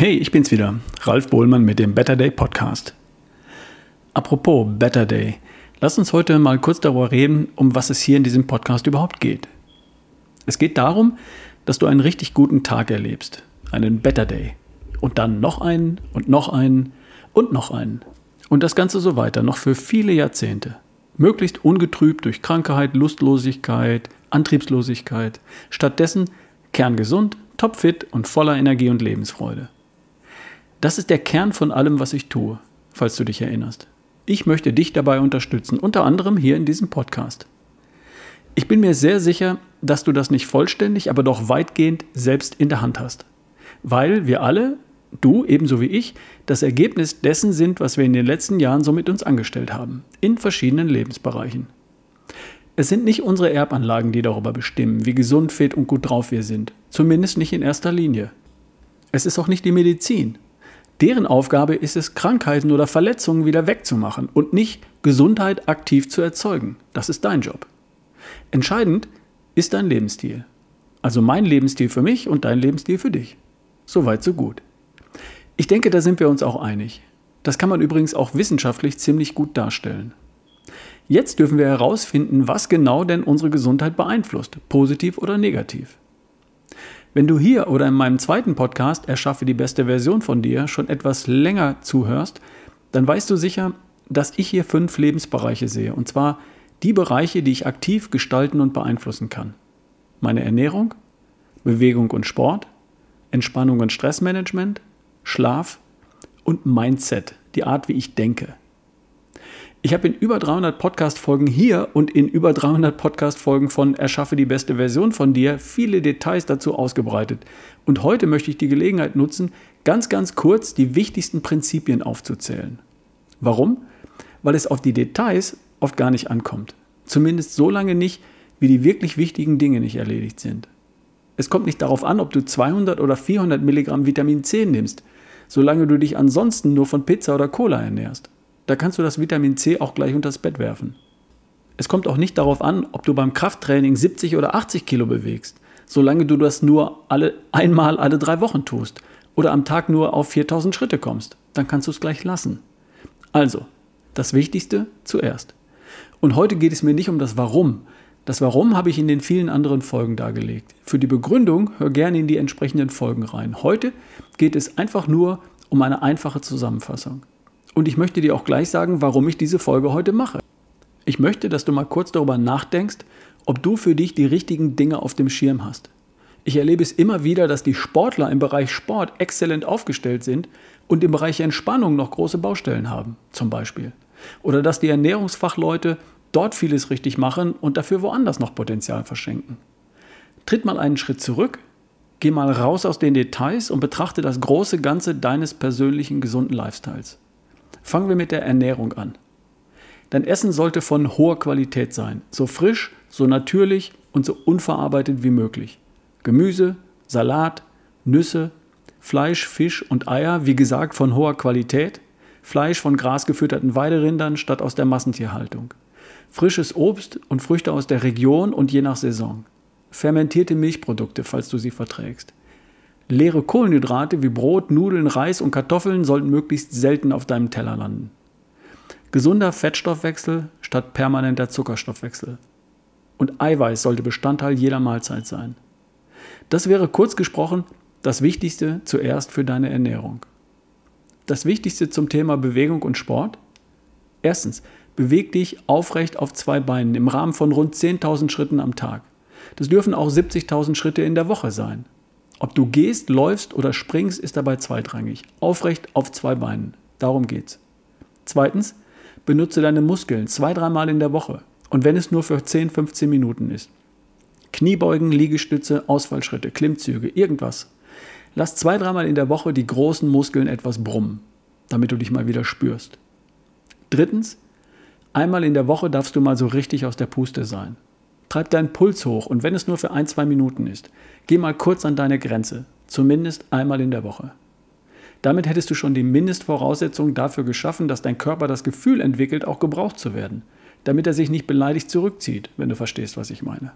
Hey, ich bin's wieder, Ralf Bohlmann mit dem Better Day Podcast. Apropos Better Day, lass uns heute mal kurz darüber reden, um was es hier in diesem Podcast überhaupt geht. Es geht darum, dass du einen richtig guten Tag erlebst, einen Better Day. Und dann noch einen und noch einen und noch einen. Und das Ganze so weiter, noch für viele Jahrzehnte. Möglichst ungetrübt durch Krankheit, Lustlosigkeit, Antriebslosigkeit. Stattdessen kerngesund, topfit und voller Energie und Lebensfreude. Das ist der Kern von allem, was ich tue, falls du dich erinnerst. Ich möchte dich dabei unterstützen, unter anderem hier in diesem Podcast. Ich bin mir sehr sicher, dass du das nicht vollständig, aber doch weitgehend selbst in der Hand hast. Weil wir alle, du ebenso wie ich, das Ergebnis dessen sind, was wir in den letzten Jahren so mit uns angestellt haben, in verschiedenen Lebensbereichen. Es sind nicht unsere Erbanlagen, die darüber bestimmen, wie gesund, fit und gut drauf wir sind, zumindest nicht in erster Linie. Es ist auch nicht die Medizin, Deren Aufgabe ist es, Krankheiten oder Verletzungen wieder wegzumachen und nicht Gesundheit aktiv zu erzeugen. Das ist dein Job. Entscheidend ist dein Lebensstil. Also mein Lebensstil für mich und dein Lebensstil für dich. Soweit, so gut. Ich denke, da sind wir uns auch einig. Das kann man übrigens auch wissenschaftlich ziemlich gut darstellen. Jetzt dürfen wir herausfinden, was genau denn unsere Gesundheit beeinflusst, positiv oder negativ. Wenn du hier oder in meinem zweiten Podcast Erschaffe die beste Version von dir schon etwas länger zuhörst, dann weißt du sicher, dass ich hier fünf Lebensbereiche sehe. Und zwar die Bereiche, die ich aktiv gestalten und beeinflussen kann. Meine Ernährung, Bewegung und Sport, Entspannung und Stressmanagement, Schlaf und Mindset, die Art, wie ich denke. Ich habe in über 300 Podcast-Folgen hier und in über 300 Podcast-Folgen von Erschaffe die beste Version von dir viele Details dazu ausgebreitet. Und heute möchte ich die Gelegenheit nutzen, ganz, ganz kurz die wichtigsten Prinzipien aufzuzählen. Warum? Weil es auf die Details oft gar nicht ankommt. Zumindest so lange nicht, wie die wirklich wichtigen Dinge nicht erledigt sind. Es kommt nicht darauf an, ob du 200 oder 400 Milligramm Vitamin C nimmst, solange du dich ansonsten nur von Pizza oder Cola ernährst. Da kannst du das Vitamin C auch gleich unters Bett werfen. Es kommt auch nicht darauf an, ob du beim Krafttraining 70 oder 80 Kilo bewegst, solange du das nur alle, einmal alle drei Wochen tust oder am Tag nur auf 4000 Schritte kommst. Dann kannst du es gleich lassen. Also, das Wichtigste zuerst. Und heute geht es mir nicht um das Warum. Das Warum habe ich in den vielen anderen Folgen dargelegt. Für die Begründung hör gerne in die entsprechenden Folgen rein. Heute geht es einfach nur um eine einfache Zusammenfassung. Und ich möchte dir auch gleich sagen, warum ich diese Folge heute mache. Ich möchte, dass du mal kurz darüber nachdenkst, ob du für dich die richtigen Dinge auf dem Schirm hast. Ich erlebe es immer wieder, dass die Sportler im Bereich Sport exzellent aufgestellt sind und im Bereich Entspannung noch große Baustellen haben, zum Beispiel. Oder dass die Ernährungsfachleute dort vieles richtig machen und dafür woanders noch Potenzial verschenken. Tritt mal einen Schritt zurück, geh mal raus aus den Details und betrachte das große Ganze deines persönlichen gesunden Lifestyles. Fangen wir mit der Ernährung an. Dein Essen sollte von hoher Qualität sein, so frisch, so natürlich und so unverarbeitet wie möglich. Gemüse, Salat, Nüsse, Fleisch, Fisch und Eier, wie gesagt, von hoher Qualität. Fleisch von grasgefütterten Weiderindern statt aus der Massentierhaltung. Frisches Obst und Früchte aus der Region und je nach Saison. Fermentierte Milchprodukte, falls du sie verträgst. Leere Kohlenhydrate wie Brot, Nudeln, Reis und Kartoffeln sollten möglichst selten auf deinem Teller landen. Gesunder Fettstoffwechsel statt permanenter Zuckerstoffwechsel. Und Eiweiß sollte Bestandteil jeder Mahlzeit sein. Das wäre kurz gesprochen das Wichtigste zuerst für deine Ernährung. Das Wichtigste zum Thema Bewegung und Sport? Erstens, beweg dich aufrecht auf zwei Beinen im Rahmen von rund 10.000 Schritten am Tag. Das dürfen auch 70.000 Schritte in der Woche sein. Ob du gehst, läufst oder springst, ist dabei zweitrangig. Aufrecht auf zwei Beinen. Darum geht's. Zweitens, benutze deine Muskeln zwei, dreimal in der Woche. Und wenn es nur für 10, 15 Minuten ist. Kniebeugen, Liegestütze, Ausfallschritte, Klimmzüge, irgendwas. Lass zwei, dreimal in der Woche die großen Muskeln etwas brummen, damit du dich mal wieder spürst. Drittens, einmal in der Woche darfst du mal so richtig aus der Puste sein. Treib deinen Puls hoch und wenn es nur für ein, zwei Minuten ist, geh mal kurz an deine Grenze, zumindest einmal in der Woche. Damit hättest du schon die Mindestvoraussetzungen dafür geschaffen, dass dein Körper das Gefühl entwickelt, auch gebraucht zu werden, damit er sich nicht beleidigt zurückzieht, wenn du verstehst, was ich meine.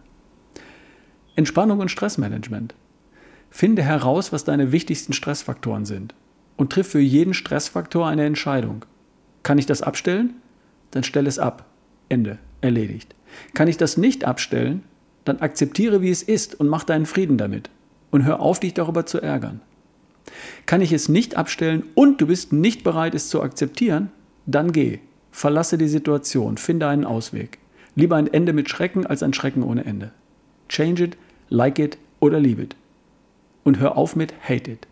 Entspannung und Stressmanagement. Finde heraus, was deine wichtigsten Stressfaktoren sind und triff für jeden Stressfaktor eine Entscheidung. Kann ich das abstellen? Dann stell es ab. Ende. Erledigt. Kann ich das nicht abstellen? Dann akzeptiere, wie es ist und mach deinen Frieden damit. Und hör auf, dich darüber zu ärgern. Kann ich es nicht abstellen und du bist nicht bereit, es zu akzeptieren? Dann geh. Verlasse die Situation. Finde einen Ausweg. Lieber ein Ende mit Schrecken als ein Schrecken ohne Ende. Change it, like it oder leave it. Und hör auf mit hate it.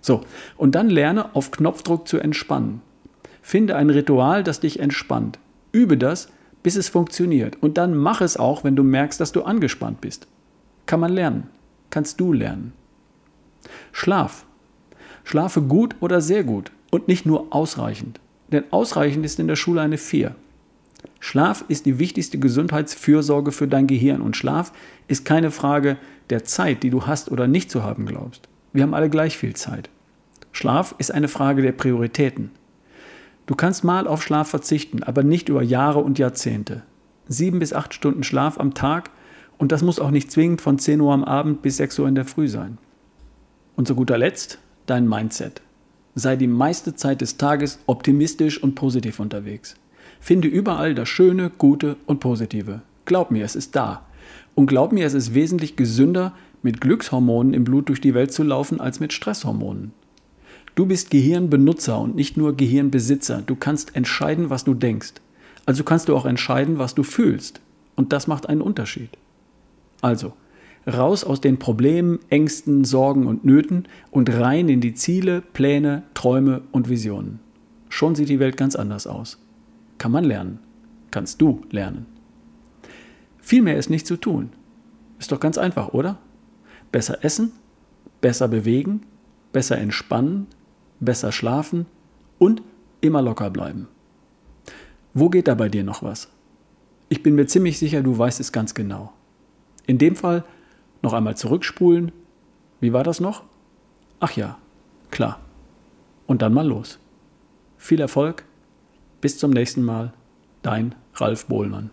So, und dann lerne auf Knopfdruck zu entspannen. Finde ein Ritual, das dich entspannt. Übe das, bis es funktioniert. Und dann mach es auch, wenn du merkst, dass du angespannt bist. Kann man lernen. Kannst du lernen. Schlaf. Schlafe gut oder sehr gut und nicht nur ausreichend. Denn ausreichend ist in der Schule eine 4. Schlaf ist die wichtigste Gesundheitsfürsorge für dein Gehirn und Schlaf ist keine Frage der Zeit, die du hast oder nicht zu haben glaubst. Wir haben alle gleich viel Zeit. Schlaf ist eine Frage der Prioritäten. Du kannst mal auf Schlaf verzichten, aber nicht über Jahre und Jahrzehnte. Sieben bis acht Stunden Schlaf am Tag und das muss auch nicht zwingend von 10 Uhr am Abend bis 6 Uhr in der Früh sein. Und zu guter Letzt dein Mindset. Sei die meiste Zeit des Tages optimistisch und positiv unterwegs. Finde überall das Schöne, Gute und Positive. Glaub mir, es ist da. Und glaub mir, es ist wesentlich gesünder, mit Glückshormonen im Blut durch die Welt zu laufen, als mit Stresshormonen. Du bist Gehirnbenutzer und nicht nur Gehirnbesitzer. Du kannst entscheiden, was du denkst. Also kannst du auch entscheiden, was du fühlst. Und das macht einen Unterschied. Also, raus aus den Problemen, Ängsten, Sorgen und Nöten und rein in die Ziele, Pläne, Träume und Visionen. Schon sieht die Welt ganz anders aus. Kann man lernen. Kannst du lernen. Viel mehr ist nicht zu tun. Ist doch ganz einfach, oder? Besser essen, besser bewegen, besser entspannen, besser schlafen und immer locker bleiben. Wo geht da bei dir noch was? Ich bin mir ziemlich sicher, du weißt es ganz genau. In dem Fall noch einmal zurückspulen. Wie war das noch? Ach ja, klar. Und dann mal los. Viel Erfolg. Bis zum nächsten Mal. Dein Ralf Bohlmann.